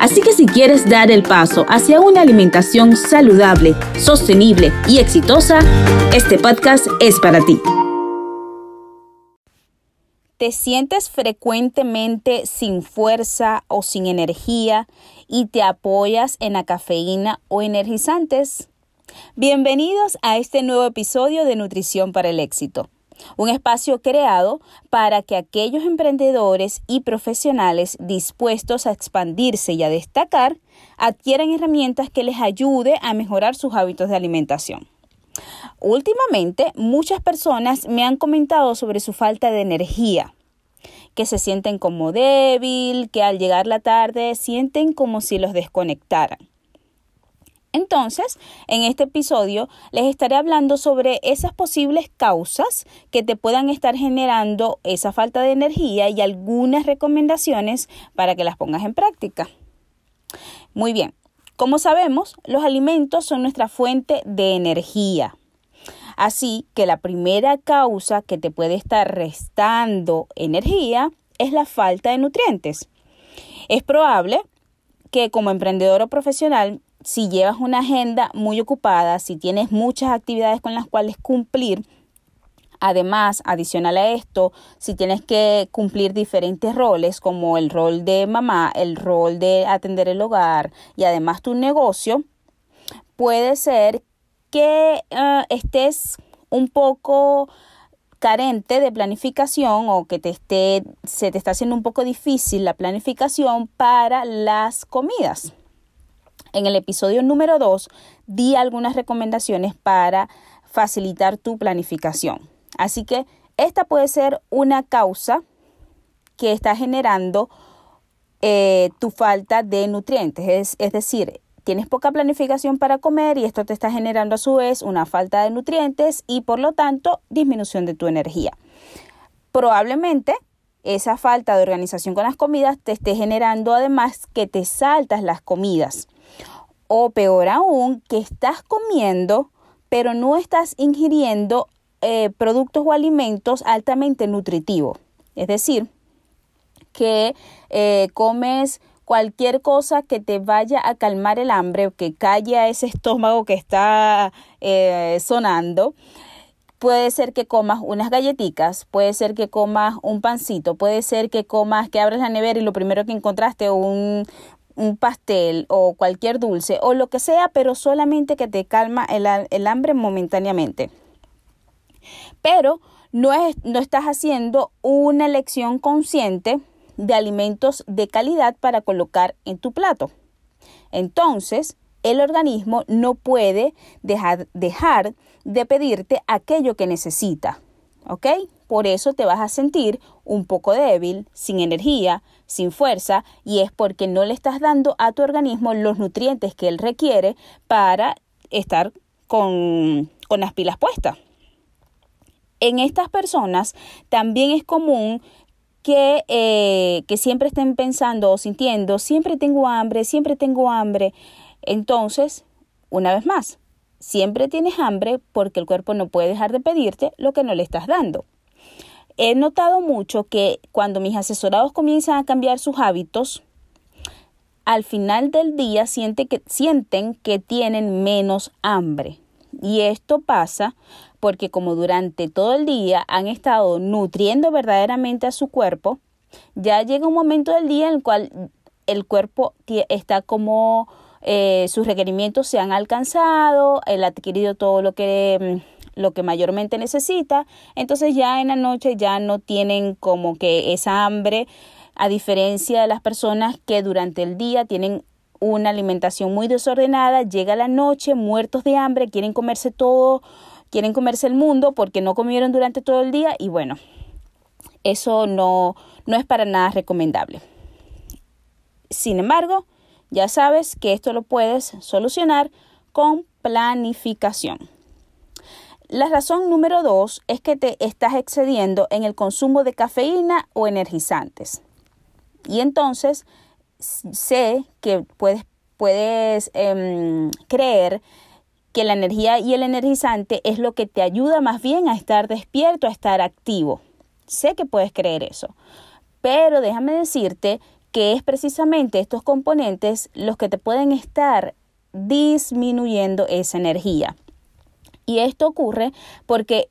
Así que si quieres dar el paso hacia una alimentación saludable, sostenible y exitosa, este podcast es para ti. ¿Te sientes frecuentemente sin fuerza o sin energía y te apoyas en la cafeína o energizantes? Bienvenidos a este nuevo episodio de Nutrición para el Éxito un espacio creado para que aquellos emprendedores y profesionales dispuestos a expandirse y a destacar adquieran herramientas que les ayude a mejorar sus hábitos de alimentación. Últimamente, muchas personas me han comentado sobre su falta de energía, que se sienten como débil, que al llegar la tarde sienten como si los desconectaran. Entonces, en este episodio les estaré hablando sobre esas posibles causas que te puedan estar generando esa falta de energía y algunas recomendaciones para que las pongas en práctica. Muy bien, como sabemos, los alimentos son nuestra fuente de energía. Así que la primera causa que te puede estar restando energía es la falta de nutrientes. Es probable que como emprendedor o profesional si llevas una agenda muy ocupada, si tienes muchas actividades con las cuales cumplir, Además, adicional a esto, si tienes que cumplir diferentes roles como el rol de mamá, el rol de atender el hogar y además tu negocio, puede ser que eh, estés un poco carente de planificación o que te esté, se te está haciendo un poco difícil la planificación para las comidas. En el episodio número 2 di algunas recomendaciones para facilitar tu planificación. Así que esta puede ser una causa que está generando eh, tu falta de nutrientes. Es, es decir, tienes poca planificación para comer y esto te está generando a su vez una falta de nutrientes y por lo tanto disminución de tu energía. Probablemente esa falta de organización con las comidas te esté generando además que te saltas las comidas. O peor aún, que estás comiendo, pero no estás ingiriendo eh, productos o alimentos altamente nutritivos. Es decir, que eh, comes cualquier cosa que te vaya a calmar el hambre, que calle a ese estómago que está eh, sonando. Puede ser que comas unas galletitas, puede ser que comas un pancito, puede ser que comas, que abres la nevera y lo primero que encontraste un, un pastel o cualquier dulce o lo que sea, pero solamente que te calma el, hambre momentáneamente. Pero no, es, no estás haciendo una elección consciente de alimentos de calidad para colocar en tu plato. Entonces, el organismo no puede dejar, dejar de pedirte aquello que necesita. ¿Ok? Por eso te vas a sentir un poco débil, sin energía, sin fuerza, y es porque no le estás dando a tu organismo los nutrientes que él requiere para estar con, las pilas puestas. En estas personas también es común que, eh, que, siempre estén pensando o sintiendo, siempre tengo hambre, siempre tengo hambre. Entonces, una vez más, siempre tienes hambre porque el cuerpo no puede dejar de pedirte lo que no le estás dando he notado mucho que cuando mis asesorados comienzan a cambiar sus hábitos, al final del día que, sienten que tienen menos hambre. Y esto pasa porque como durante todo el día han estado nutriendo verdaderamente a su cuerpo, ya llega un momento del día en el cual el cuerpo está como eh, sus requerimientos se han alcanzado, él ha adquirido todo lo que mm, lo que mayormente necesita, entonces ya en la noche ya no tienen como que esa hambre, a diferencia de las personas que durante el día tienen una alimentación muy desordenada, llega la noche muertos de hambre, quieren comerse todo, quieren comerse el mundo porque no comieron durante todo el día y bueno, eso no, no es para nada recomendable. Sin embargo, ya sabes que esto lo puedes solucionar con planificación. La razón número dos es que te estás excediendo en el consumo de cafeína o energizantes. Y entonces sé que puedes, puedes em, creer que la energía y el energizante es lo que te ayuda más bien a estar despierto, a estar activo. Sé que puedes creer eso, pero déjame decirte que es precisamente estos componentes los que te pueden estar disminuyendo esa energía. Y esto ocurre porque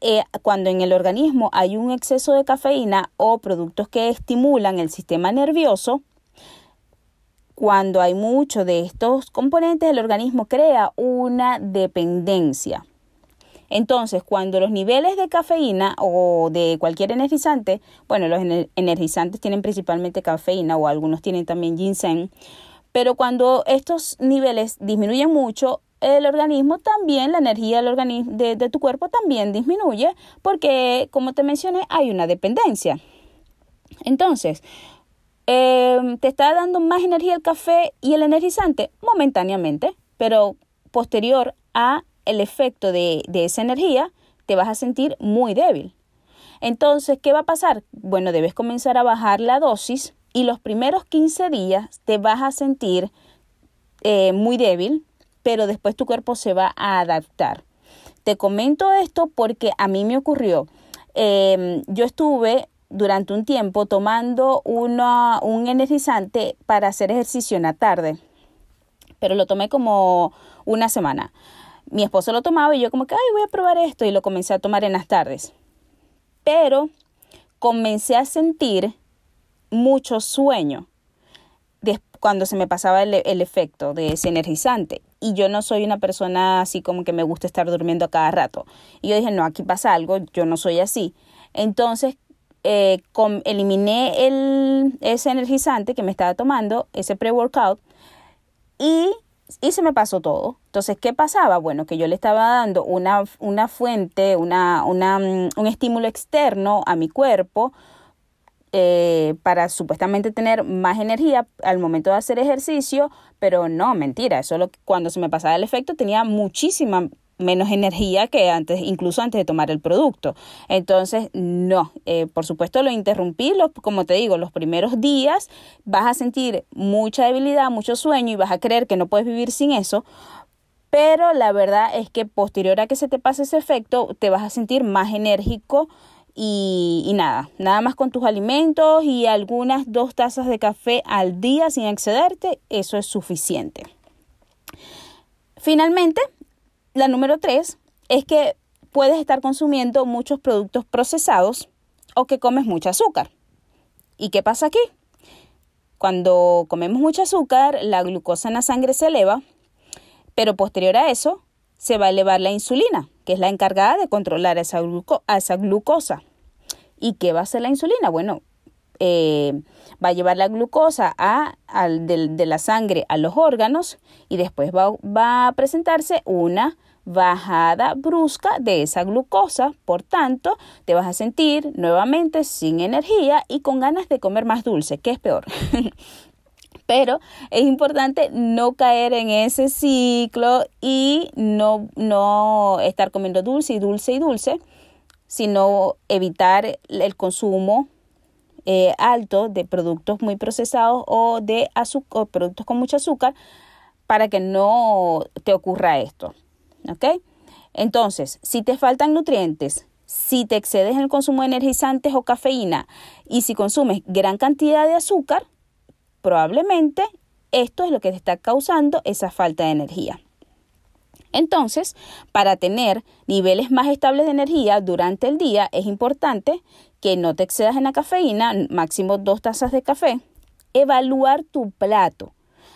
eh, cuando en el organismo hay un exceso de cafeína o productos que estimulan el sistema nervioso, cuando hay mucho de estos componentes, el organismo crea una dependencia. Entonces, cuando los niveles de cafeína o de cualquier energizante, bueno, los energizantes tienen principalmente cafeína o algunos tienen también ginseng, pero cuando estos niveles disminuyen mucho, el organismo también, la energía del organismo, de, tu cuerpo también disminuye porque, como te mencioné, hay una dependencia. Entonces, em, te está dando más energía el café y el energizante momentáneamente, pero posterior a el efecto de, de esa energía, te vas a sentir muy débil. Entonces, ¿qué va a pasar? Bueno, debes comenzar a bajar la dosis y los primeros 15 días te vas a sentir eh, muy débil, pero después tu cuerpo se va a adaptar. Te comento esto porque a mí me ocurrió. Em, yo estuve durante un tiempo tomando un energizante para hacer ejercicio en la tarde, pero lo tomé como una semana. Mi esposo lo tomaba y yo como que, ay, voy a probar esto y lo comencé a tomar en las tardes. Pero comencé a sentir mucho sueño cuando se me pasaba el, el, efecto de ese energizante. Y yo no soy una persona así como que me gusta estar durmiendo a cada rato. Y yo dije, no, aquí pasa algo, yo no soy así. Entonces, eh, eliminé el, ese energizante que me estaba tomando, ese pre-workout, y, y, se me pasó todo. Entonces, ¿qué pasaba? Bueno, que yo le estaba dando una, una fuente, una, una, mm, un estímulo externo a mi cuerpo, eh, para supuestamente tener más energía al momento de hacer ejercicio, pero no, mentira, solo cuando se me pasaba el efecto tenía muchísima menos energía que antes, incluso antes de tomar el producto. Entonces, no, eh, por supuesto lo interrumpí, como te digo, los primeros días vas a sentir mucha debilidad, mucho sueño y vas a creer que no puedes vivir sin eso, pero la verdad es que posterior a que se te pase ese efecto, te vas a sentir más enérgico, y, nada, nada más con tus alimentos y algunas dos tazas de café al día sin excederte, eso es suficiente. Finalmente, la número tres es que puedes estar consumiendo muchos productos procesados o que comes mucho azúcar. ¿Y qué pasa aquí? Cuando comemos mucho azúcar, la glucosa en la sangre se eleva, pero posterior a eso se va a elevar la insulina, que es la encargada de controlar esa, esa glucosa. ¿Y qué va a hacer la insulina? Bueno, eh, va a llevar la glucosa a, de, la sangre a los órganos y después va, va, a presentarse una bajada brusca de esa glucosa. Por tanto, te vas a sentir nuevamente sin energía y con ganas de comer más dulce, que es peor. Pero es importante no caer en ese ciclo y no, no estar comiendo dulce y dulce y dulce, sino evitar el consumo eh, alto de productos muy procesados o de azúcar, productos con mucho azúcar para que no te ocurra esto. ¿Ok? Entonces, si te faltan nutrientes, si te excedes en el consumo de energizantes o cafeína y si consumes gran cantidad de azúcar, probablemente esto es lo que te está causando esa falta de energía. Entonces, para tener niveles más estables de energía durante el día, es importante que no te excedas en la cafeína, máximo dos tazas de café, evaluar tu plato,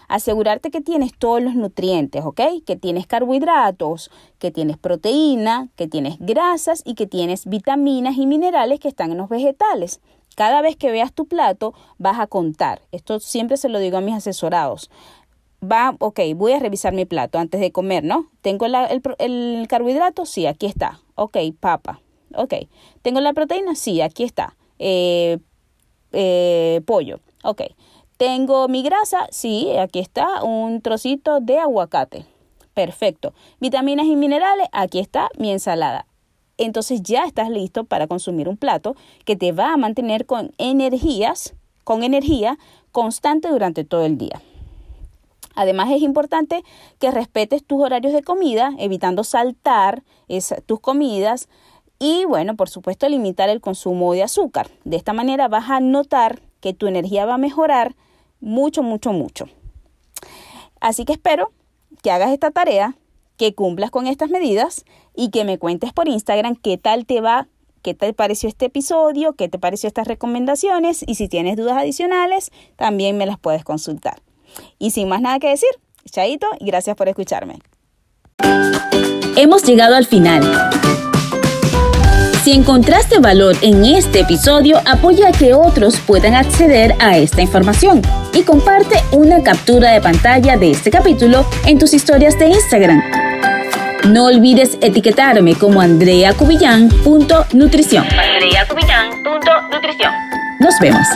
asegurarte que tienes todos los nutrientes, ¿ok? Que tienes carbohidratos, que tienes proteína, que tienes grasas y que tienes vitaminas y minerales que están en los vegetales. Cada vez que veas tu plato vas a contar. Esto siempre se lo digo a mis asesorados. Va, ok, voy a revisar mi plato antes de comer, ¿no? ¿Tengo el, carbohidrato? Sí, aquí está. Ok, papa. Ok. ¿Tengo la proteína? Sí, aquí está. Eh, eh, pollo. Ok. ¿Tengo mi grasa? Sí, aquí está un trocito de aguacate. Perfecto. Vitaminas y minerales, aquí está mi ensalada. Entonces ya estás listo para consumir un plato que te va a mantener con energías, con energía constante durante todo el día. Además es importante que respetes tus horarios de comida, evitando saltar tus comidas y bueno, por supuesto limitar el consumo de azúcar. De esta manera vas a notar que tu energía va a mejorar mucho, mucho, mucho. Así que espero que hagas esta tarea, que cumplas con estas medidas y que me cuentes por Instagram qué tal te va, qué te pareció este episodio, qué te pareció estas recomendaciones y si tienes dudas adicionales, también me las puedes consultar. Y sin más nada que decir, chaito y gracias por escucharme. Hemos llegado al final. Si encontraste valor en este episodio, apoya a que otros puedan acceder a esta información y comparte una captura de pantalla de este capítulo en tus historias de Instagram. No olvides etiquetarme como andreacubillán.nutrición. andreacubillán.nutrición. Nos vemos.